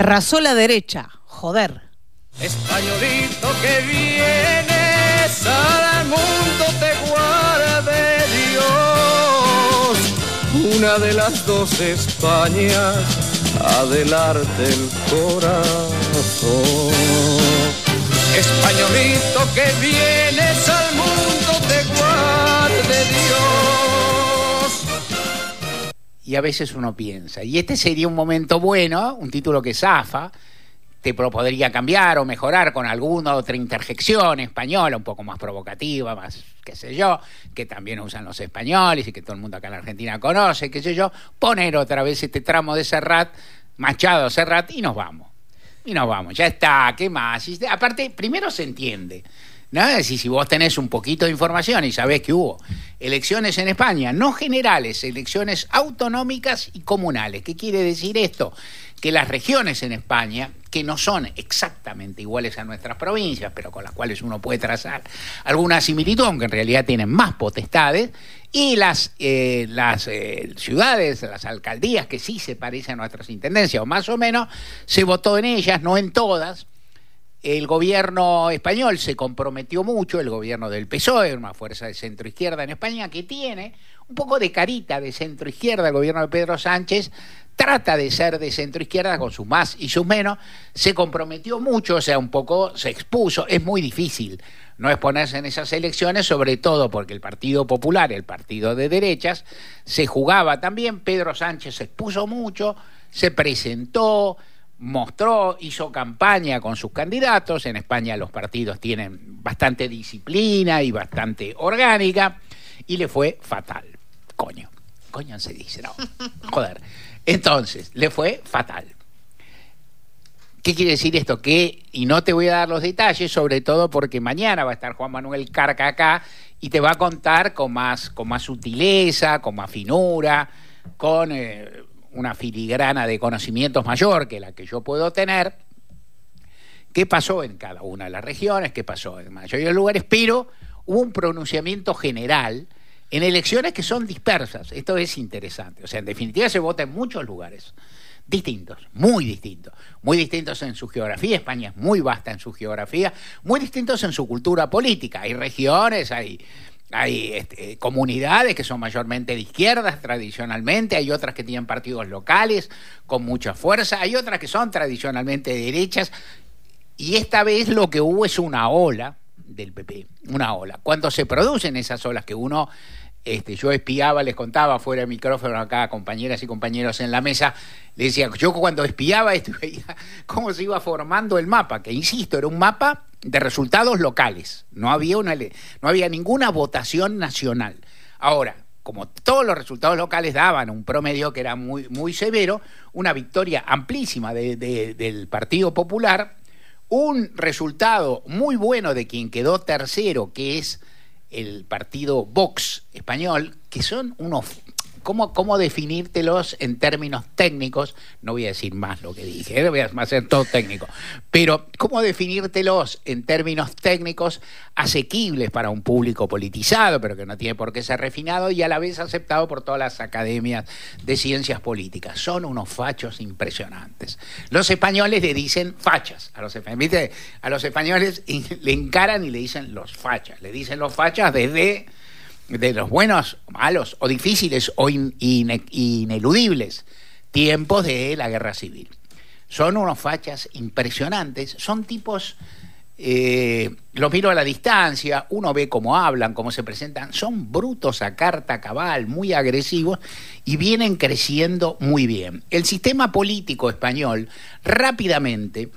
Arrasó la derecha, joder. Españolito que vienes al mundo te guarde Dios. Una de las dos Españas, adelante el corazón. Españolito que vienes al mundo te guarde Dios. Y a veces uno piensa, y este sería un momento bueno, un título que zafa, te podría cambiar o mejorar con alguna otra interjección española, un poco más provocativa, más, qué sé yo, que también usan los españoles y que todo el mundo acá en la Argentina conoce, qué sé yo, poner otra vez este tramo de Serrat, Machado Serrat, y nos vamos. Y nos vamos, ya está, ¿qué más? aparte, primero se entiende. Es decir, si vos tenés un poquito de información y sabés que hubo elecciones en España, no generales, elecciones autonómicas y comunales. ¿Qué quiere decir esto? Que las regiones en España que no son exactamente iguales a nuestras provincias, pero con las cuales uno puede trazar alguna similitud, aunque en realidad tienen más potestades, y las, eh, las eh, ciudades, las alcaldías que sí se parecen a nuestras intendencias, o más o menos, se votó en ellas, no en todas. El gobierno español se comprometió mucho, el gobierno del PSOE, una fuerza de centro izquierda en España, que tiene un poco de carita de centro izquierda, el gobierno de Pedro Sánchez, trata de ser de centro izquierda con sus más y sus menos, se comprometió mucho, o sea, un poco se expuso, es muy difícil no exponerse en esas elecciones, sobre todo porque el Partido Popular, el partido de derechas, se jugaba también, Pedro Sánchez se expuso mucho, se presentó, mostró, hizo campaña con sus candidatos, en España los partidos tienen bastante disciplina y bastante orgánica, y le fue fatal, coño, coño se dice, no, joder. Entonces, le fue fatal. ¿Qué quiere decir esto? Que, y no te voy a dar los detalles, sobre todo porque mañana va a estar Juan Manuel Carca acá y te va a contar con más, con más sutileza, con más finura, con eh, una filigrana de conocimientos mayor que la que yo puedo tener, qué pasó en cada una de las regiones, qué pasó en mayoría de los lugares, pero hubo un pronunciamiento general en elecciones que son dispersas. Esto es interesante. O sea, en definitiva se vota en muchos lugares distintos, muy distintos, muy distintos en su geografía, España es muy vasta en su geografía, muy distintos en su cultura política, hay regiones, hay, hay este, comunidades que son mayormente de izquierdas tradicionalmente, hay otras que tienen partidos locales con mucha fuerza, hay otras que son tradicionalmente derechas, y esta vez lo que hubo es una ola del PP, una ola. Cuando se producen esas olas que uno este, yo espiaba, les contaba fuera de micrófono acá compañeras y compañeros en la mesa, les decía, yo cuando espiaba esto veía cómo se iba formando el mapa, que insisto, era un mapa de resultados locales, no había, una, no había ninguna votación nacional. Ahora, como todos los resultados locales daban un promedio que era muy, muy severo, una victoria amplísima del Partido Popular, un resultado muy bueno de quien quedó tercero, que es el partido Vox español, que son unos ¿Cómo, ¿Cómo definírtelos en términos técnicos? No voy a decir más lo que dije, ¿eh? voy a hacer todo técnico. Pero, ¿cómo definírtelos en términos técnicos asequibles para un público politizado, pero que no tiene por qué ser refinado y a la vez aceptado por todas las academias de ciencias políticas? Son unos fachos impresionantes. Los españoles le dicen fachas. A los, a los españoles le encaran y le dicen los fachas. Le dicen los fachas desde de los buenos, malos o difíciles o ineludibles tiempos de la guerra civil. Son unos fachas impresionantes, son tipos, eh, los miro a la distancia, uno ve cómo hablan, cómo se presentan, son brutos a carta cabal, muy agresivos y vienen creciendo muy bien. El sistema político español rápidamente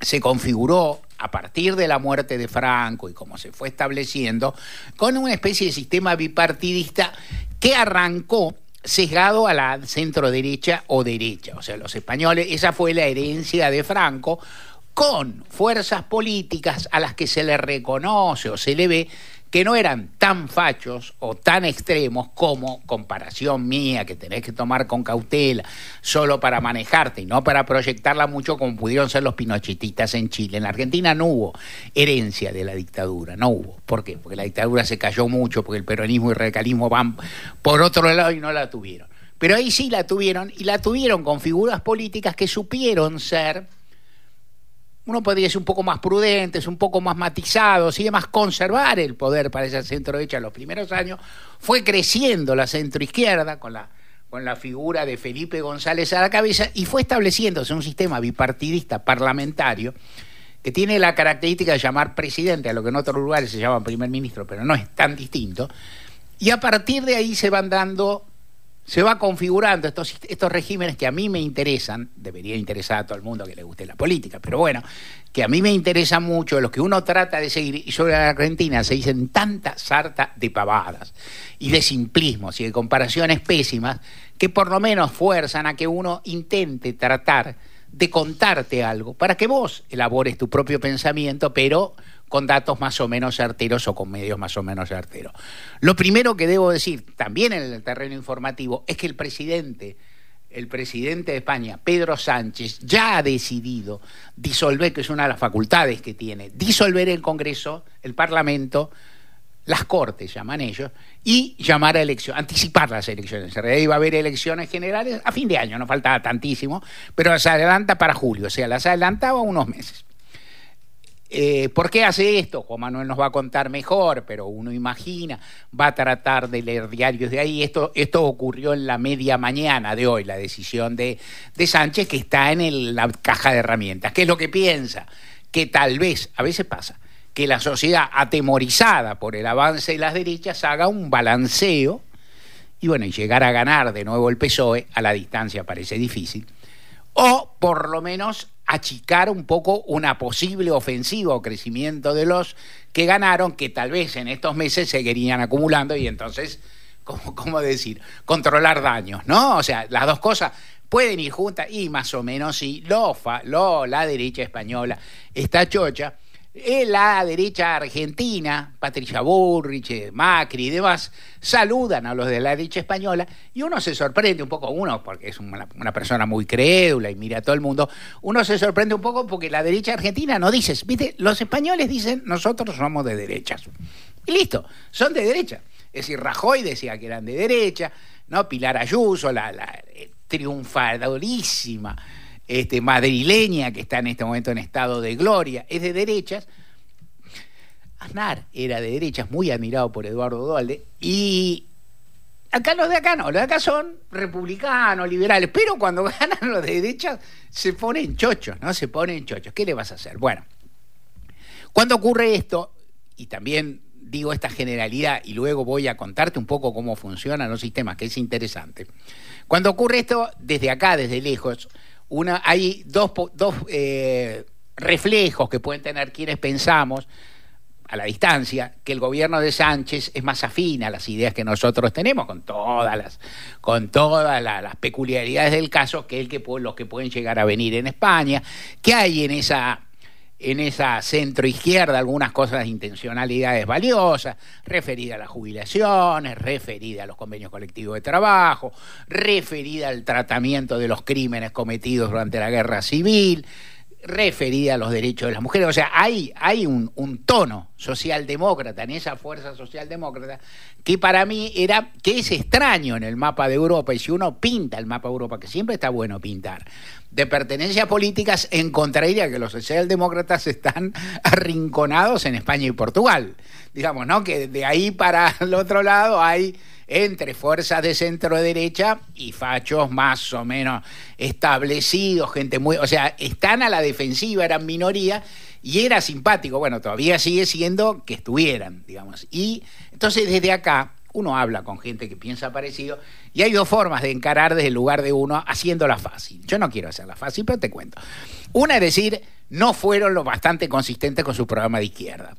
se configuró a partir de la muerte de Franco y como se fue estableciendo, con una especie de sistema bipartidista que arrancó sesgado a la centro derecha o derecha. O sea, los españoles, esa fue la herencia de Franco, con fuerzas políticas a las que se le reconoce o se le ve que no eran tan fachos o tan extremos como comparación mía, que tenés que tomar con cautela, solo para manejarte y no para proyectarla mucho como pudieron ser los pinochetistas en Chile. En la Argentina no hubo herencia de la dictadura, no hubo. ¿Por qué? Porque la dictadura se cayó mucho, porque el peronismo y el radicalismo van por otro lado y no la tuvieron. Pero ahí sí la tuvieron y la tuvieron con figuras políticas que supieron ser, uno podría decir un poco más prudentes, un poco más matizados y además conservar el poder para esa centro derecha en los primeros años. Fue creciendo la centroizquierda con la, con la figura de Felipe González a la cabeza y fue estableciéndose un sistema bipartidista parlamentario que tiene la característica de llamar presidente a lo que en otros lugares se llama primer ministro, pero no es tan distinto. Y a partir de ahí se van dando se va configurando estos, estos regímenes que a mí me interesan, debería interesar a todo el mundo que le guste la política, pero bueno, que a mí me interesa mucho, los que uno trata de seguir, y sobre la Argentina se dicen tanta sarta de pavadas y de simplismos y de comparaciones pésimas que por lo menos fuerzan a que uno intente tratar de contarte algo para que vos elabores tu propio pensamiento, pero con datos más o menos certeros o con medios más o menos certeros. Lo primero que debo decir, también en el terreno informativo, es que el presidente, el presidente de España, Pedro Sánchez, ya ha decidido disolver, que es una de las facultades que tiene, disolver el Congreso, el Parlamento, las Cortes, llaman ellos, y llamar a elecciones, anticipar las elecciones. En realidad iba a haber elecciones generales a fin de año, no faltaba tantísimo, pero se adelanta para julio, o sea, las adelantaba unos meses. Eh, ¿Por qué hace esto? Juan Manuel nos va a contar mejor, pero uno imagina, va a tratar de leer diarios de ahí. Esto, ocurrió en la media mañana de hoy, la decisión de, de Sánchez, que está en la caja de herramientas. ¿Qué es lo que piensa? Que tal vez, a veces pasa, que la sociedad atemorizada por el avance de las derechas haga un balanceo y bueno, y llegar a ganar de nuevo el PSOE a la distancia parece difícil, o por lo menos achicar un poco una posible ofensiva o crecimiento de los que ganaron, que tal vez en estos meses seguirían acumulando y entonces, ¿cómo, decir? Controlar daños, ¿no? O sea, las dos cosas pueden ir juntas y más o menos sí, lo, lo la derecha española está chocha la derecha argentina, Patricia Burrich, Macri y demás, saludan a los de la derecha española y uno se sorprende un poco, uno porque es una, persona muy crédula y mira a todo el mundo, uno se sorprende un poco porque la derecha argentina no dice, viste, los españoles dicen nosotros somos de derechas. Y listo, son de derecha. Es decir, Rajoy decía que eran de derecha, ¿no? Pilar Ayuso, la, la eh, triunfadorísima este, madrileña que está en este momento en estado de gloria, es de derechas. Aznar era de derechas, muy admirado por Eduardo Dualde, y acá los de acá no, los de acá son republicanos, liberales, pero cuando ganan los de derechas se ponen chochos, ¿no? Se ponen chochos. ¿Qué le vas a hacer? Bueno, cuando ocurre esto, y también digo esta generalidad y luego voy a contarte un poco cómo funcionan los sistemas, que es interesante. Cuando ocurre esto, desde acá, desde lejos, una, hay dos, dos eh, reflejos que pueden tener quienes pensamos a la distancia que el gobierno de Sánchez es más afín a las ideas que nosotros tenemos, con todas las, con todas las, peculiaridades del caso, que que los que pueden llegar a venir en España, que hay en esa en esa centro izquierda algunas cosas de intencionalidades valiosas, referida a las jubilaciones, referida a los convenios colectivos de trabajo, referida al tratamiento de los crímenes cometidos durante la guerra civil, referida a los derechos de las mujeres. O sea, hay, hay un, un, tono socialdemócrata en esa fuerza socialdemócrata que para mí era, que es extraño en el mapa de Europa, y si uno pinta el mapa de Europa, que siempre está bueno pintar, de pertenencias políticas, encontraría que los socialdemócratas están arrinconados en España y Portugal. Digamos, ¿no? Que de ahí para el otro lado hay entre fuerzas de centro derecha y fachos más o menos establecidos, gente muy, o sea, están a la defensiva, eran minoría y era simpático, bueno, todavía sigue siendo que estuvieran, digamos. Y entonces desde acá uno habla con gente que piensa parecido y hay dos formas de encarar desde el lugar de uno haciéndola fácil. Yo no quiero hacerla fácil, pero te cuento. Una es decir, no fueron lo bastante consistentes con su programa de izquierda.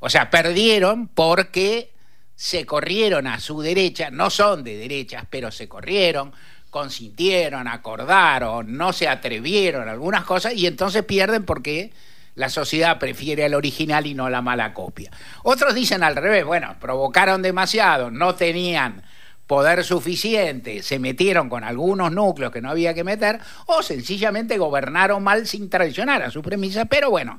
O sea, perdieron porque se corrieron a su derecha, no son de derechas, pero se corrieron, consintieron, acordaron, no se atrevieron a algunas cosas y entonces pierden porque la sociedad prefiere al original y no la mala copia. Otros dicen al revés, bueno, provocaron demasiado, no tenían poder suficiente, se metieron con algunos núcleos que no había que meter, o sencillamente gobernaron mal sin traicionar a su premisa, pero bueno,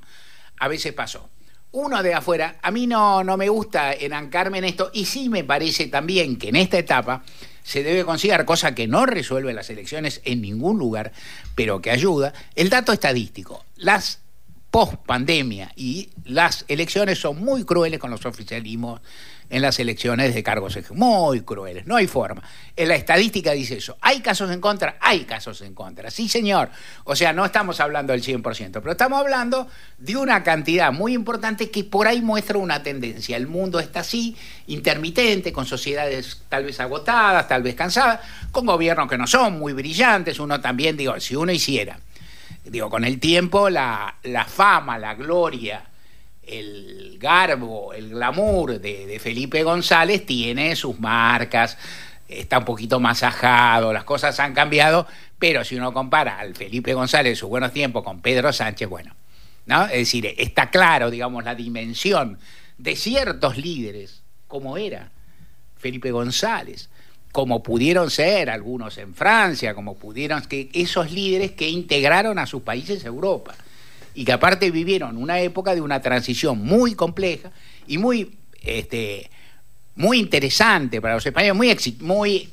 a veces pasó. Uno de afuera, a mí no, no me gusta enancarme en esto, y sí me parece también que en esta etapa se debe considerar, cosa que no resuelve las elecciones en ningún lugar, pero que ayuda, el dato estadístico. Las post pandemia y las elecciones son muy crueles con los oficialismos en las elecciones de cargos muy crueles, no hay forma. En la estadística dice eso. ¿Hay casos en contra? Hay casos en contra. Sí, señor. O sea, no estamos hablando del 100%, pero estamos hablando de una cantidad muy importante que por ahí muestra una tendencia. El mundo está así, intermitente, con sociedades tal vez agotadas, tal vez cansadas, con gobiernos que no son muy brillantes. Uno también, digo, si uno hiciera, digo, con el tiempo la, la fama, la gloria, el garbo, el glamour de, Felipe González tiene sus marcas, está un poquito más ajado, las cosas han cambiado, pero si uno compara al Felipe González de sus buenos tiempos con Pedro Sánchez, bueno, ¿no? Es decir, está claro, digamos, la dimensión de ciertos líderes, como era Felipe González, como pudieron ser algunos en Francia, como pudieron que esos líderes que integraron a sus países a Europa y que aparte vivieron una época de una transición muy compleja y muy, este, muy interesante para los españoles, muy, muy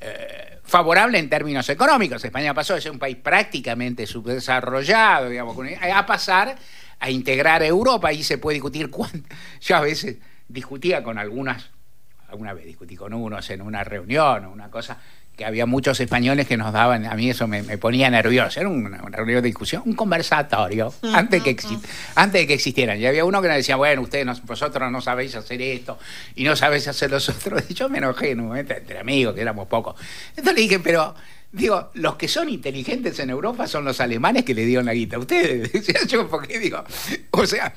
eh, favorable en términos económicos. España pasó de ser un país prácticamente subdesarrollado, digamos, a pasar a integrar a Europa y se puede discutir cuánto. Yo a veces discutía con algunas, alguna vez discutí con unos en una reunión o una cosa, que había muchos españoles que nos daban, a mí eso me, ponía nervioso, era una, reunión de discusión, un conversatorio, antes, que antes de que existieran. Y había uno que nos decía, bueno, ustedes vosotros no sabéis hacer esto y no sabéis hacer los otros. Y yo me enojé en un momento entre amigos, que éramos pocos. Entonces le dije, pero Digo, los que son inteligentes en Europa son los alemanes que le dieron la guita a ustedes. Decía yo, porque digo, o sea,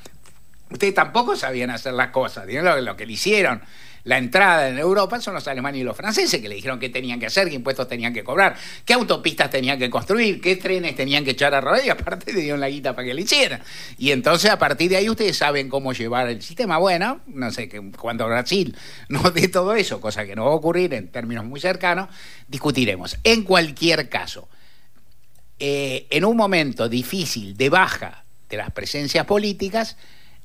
ustedes tampoco sabían hacer las cosas, digo, lo, que le hicieron la entrada en Europa son los alemanes y los franceses que le dijeron qué tenían que hacer, qué impuestos tenían que cobrar, qué autopistas tenían que construir, qué trenes tenían que echar a rodar y aparte le dieron la guita para que lo hicieran. Y entonces a partir de ahí ustedes saben cómo llevar el sistema. Bueno, no sé, que cuando Brasil no dé todo eso, cosa que no va a ocurrir en términos muy cercanos, discutiremos. En cualquier caso, eh, en un momento difícil de baja de las presencias políticas,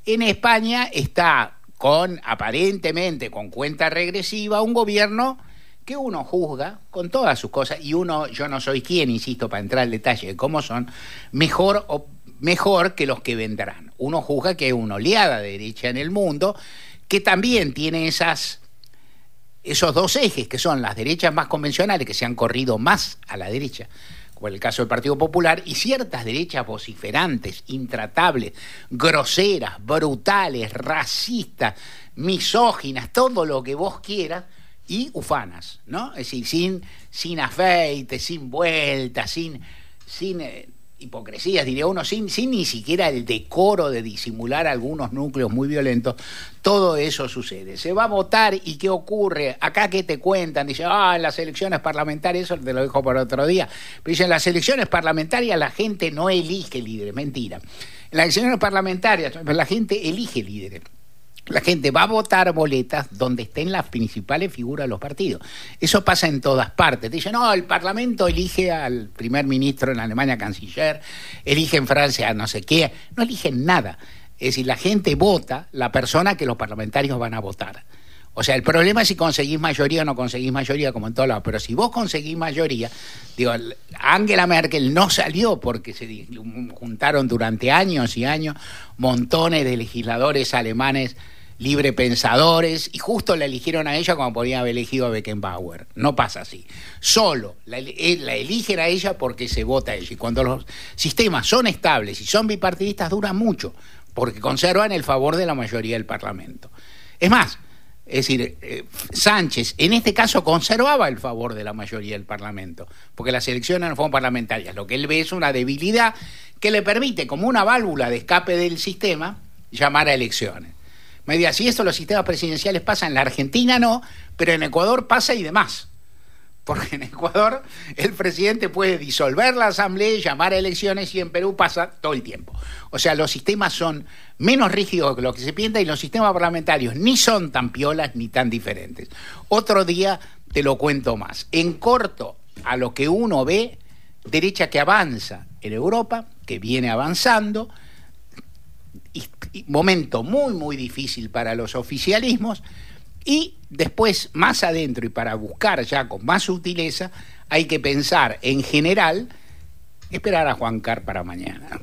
en España está con aparentemente con cuenta regresiva un gobierno que uno juzga con todas sus cosas. Y uno yo no soy quien insisto para entrar al detalle de cómo son mejor o mejor que los que vendrán. Uno juzga que es una oleada derecha en el mundo que también tiene esas esos dos ejes que son las derechas más convencionales que se han corrido más a la derecha como el caso del Partido Popular, y ciertas derechas vociferantes, intratables, groseras, brutales, racistas, misóginas, todo lo que vos quieras, y ufanas, ¿no? Es decir, sin, sin sin vuelta, sin, sin eh, hipocresías, diría uno, sin, sin ni siquiera el decoro de disimular algunos núcleos muy violentos, todo eso sucede. Se va a votar y ¿qué ocurre? Acá que te cuentan, dicen, ah, en las elecciones parlamentarias, eso te lo dejo por otro día, pero dicen, en las elecciones parlamentarias la gente no elige líderes, mentira. En las elecciones parlamentarias la gente elige líderes la gente va a votar boletas donde estén las principales figuras de los partidos. Eso pasa en todas partes. Dicen, no, el Parlamento elige al primer ministro en Alemania, canciller, elige en Francia no sé qué, no eligen nada. Es decir, la gente vota la persona que los parlamentarios van a votar. O sea, el problema es si conseguís mayoría o no conseguís mayoría, como en todos lados. Pero si vos conseguís mayoría, digo, Angela Merkel no salió porque se juntaron durante años y años montones de legisladores alemanes librepensadores y justo la eligieron a ella como podrían haber elegido a Beckenbauer. No pasa así. Solo la, eh, la, eligen a ella porque se vota a ella. Y cuando los sistemas son estables y son bipartidistas, duran mucho, porque conservan el favor de la mayoría del Parlamento. Es más, es decir, eh, Sánchez en este caso conservaba el favor de la mayoría del Parlamento, porque las elecciones no fueron parlamentarias. Lo que él ve es una debilidad que le permite, como una válvula de escape del sistema, llamar a elecciones. Me diga, si esto los sistemas presidenciales pasan, en la Argentina no, pero en Ecuador pasa y demás. Porque en Ecuador el presidente puede disolver la asamblea y llamar a elecciones y en Perú pasa todo el tiempo. O sea, los sistemas son menos rígidos que lo que se piensa y los sistemas parlamentarios ni son tan piolas ni tan diferentes. Otro día te lo cuento más. En corto, a lo que uno ve, derecha que avanza en Europa, que viene avanzando, momento muy, muy difícil para los oficialismos, Y después, más adentro y para buscar ya con más sutileza, hay que pensar en general, esperar a Juan Car para mañana.